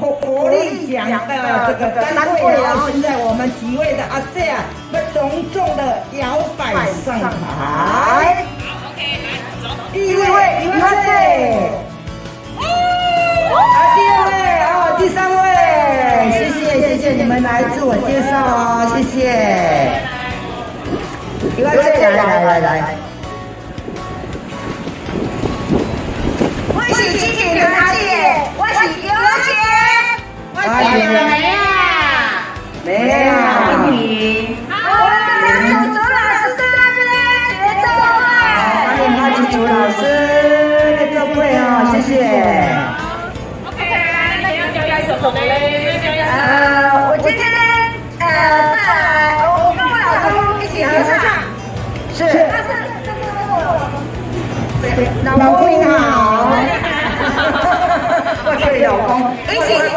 活活力奖的这个单位，然后现在我们几位的阿姐啊，要隆重的摇摆上台。好，OK，来，走。第一位，一位姐。啊，第二位，哦，第三位，谢谢谢谢你们来自我介绍哦，谢谢。一位姐，来来来来。我是今天的阿姐，我是尤姐，我是梅啊，没啊，欢迎。好，欢迎朱老师。欢迎老师来做会哦，谢谢。OK，那要表演什么嘞？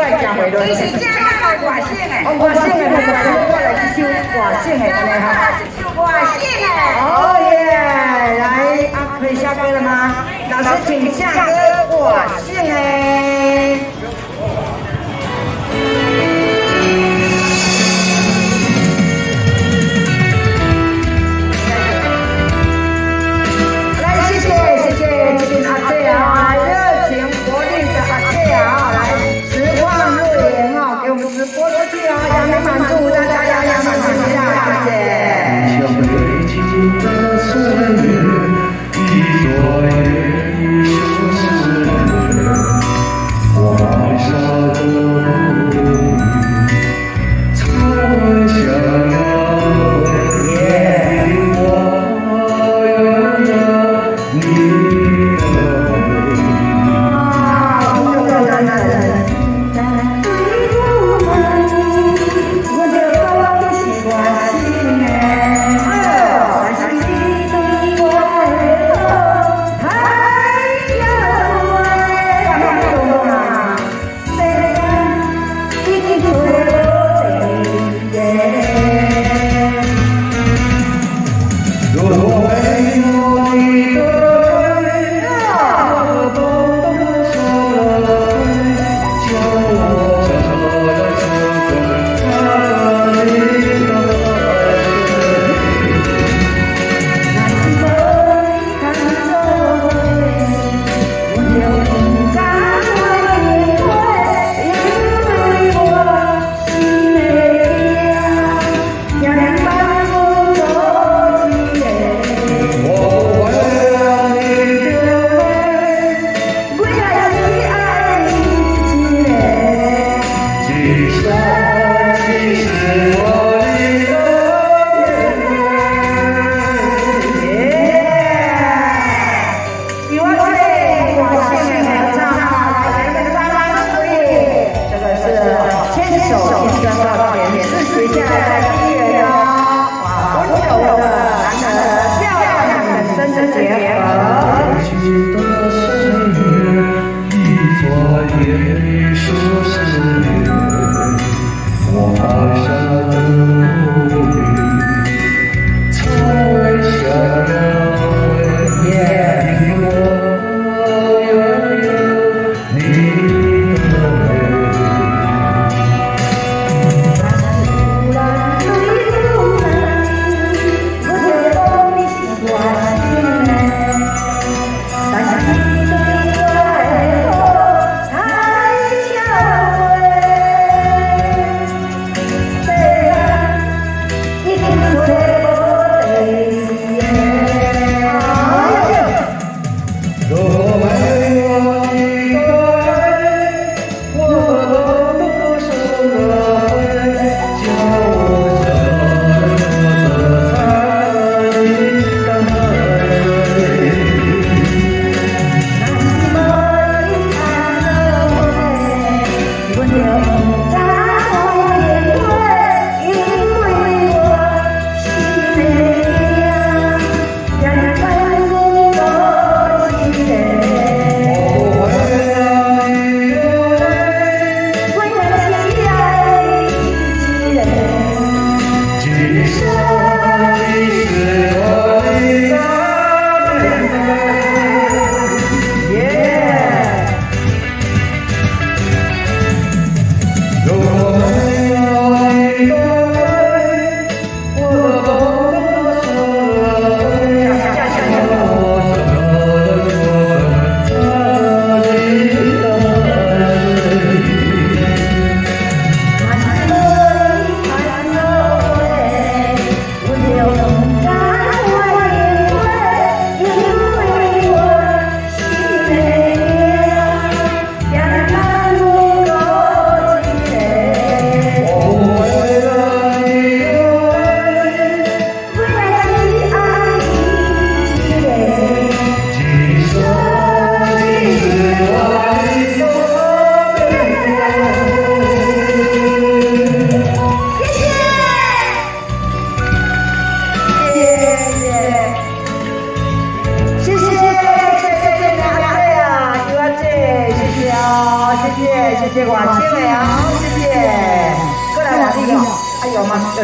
一起一起加入挂线诶，挂线诶，我来去修挂线诶，安尼哈。外省的。哦耶！来，啊，可以下歌了吗？老师，请下歌挂线诶。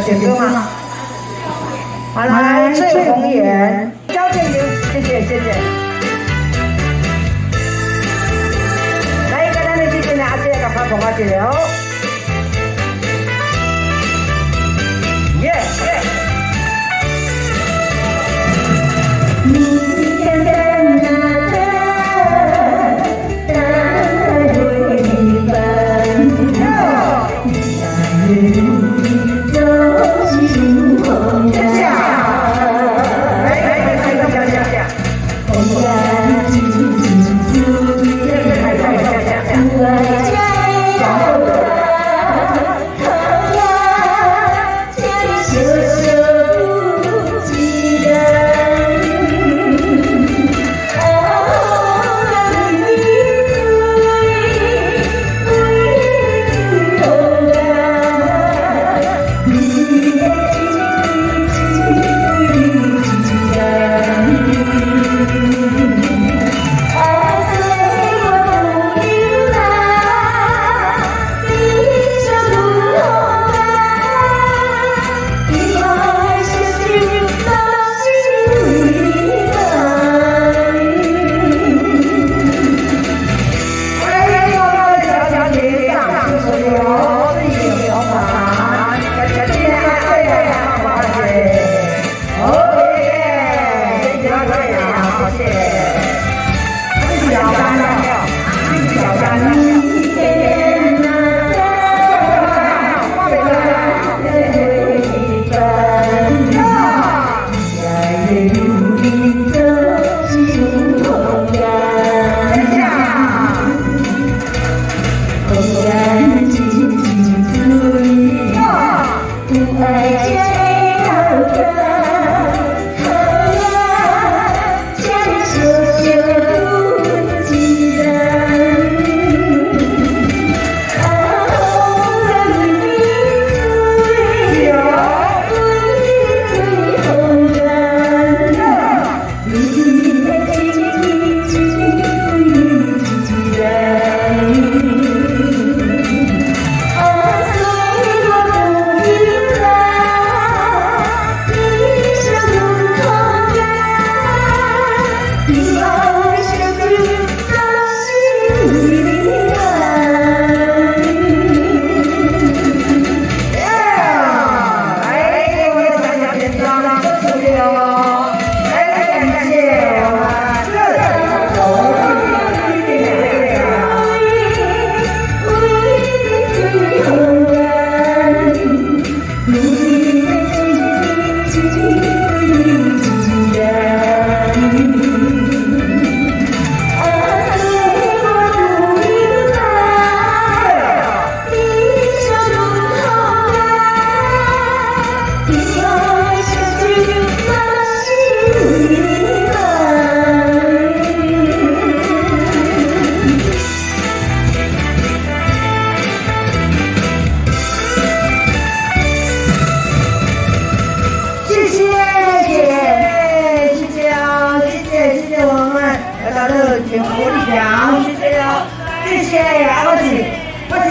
点歌吗？好，来醉红颜，交给您，谢谢，谢谢。来一个咱的谢谢你阿姐，赶快捧阿姐哦。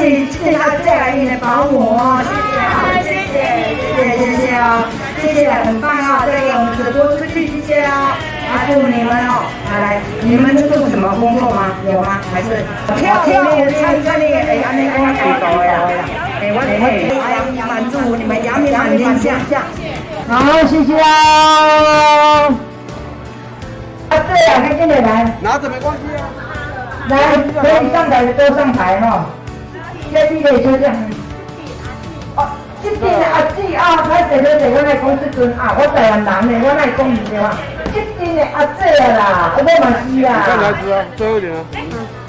我是今天阿姐来你的保姆，谢谢，谢谢，谢谢，谢谢哦，谢谢，很棒啊，再给我们直播出去，谢谢哦。啊，祝你们哦，来来，你们是做什么工作吗？有吗？还是跳跳舞、唱歌那个？我知道呀，哎，我会满足你们扬名满天下。好，谢谢哦。啊，对啊，赶紧的来，拿着没关系啊。来，可以上台都上台哈。这个是咧，小姐。哦，即阵的阿姊啊，快坐坐坐，我来讲这阵啊。我台湾男的，我来讲一下啊。即阵的阿姐啦，我嘛是啊。来一次啊？最后一点啊。哎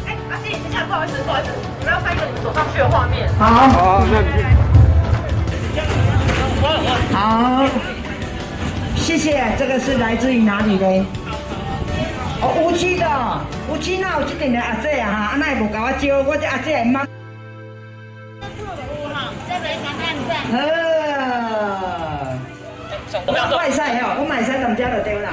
哎，阿姐，你看，不好意思，不好意思，你们要拍一个你们走上去的画面。好。好。好。谢谢，这个是来自于哪里的？哦，乌鸡的乌鸡，那有一阵的阿姐啊？哈，阿奶无教我招，我这阿姐会？哼，我买晒好，我买晒，咱们家就丢啦。